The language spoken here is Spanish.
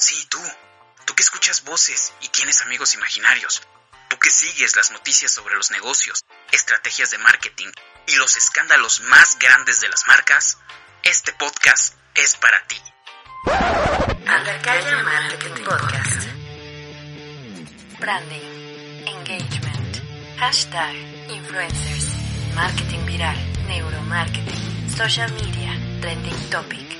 sí tú, tú que escuchas voces y tienes amigos imaginarios, tú que sigues las noticias sobre los negocios, estrategias de marketing y los escándalos más grandes de las marcas, este podcast es para ti. Atacaya Marketing Podcast. Branding, engagement, hashtag, influencers, marketing viral, neuromarketing, social media, trending topic.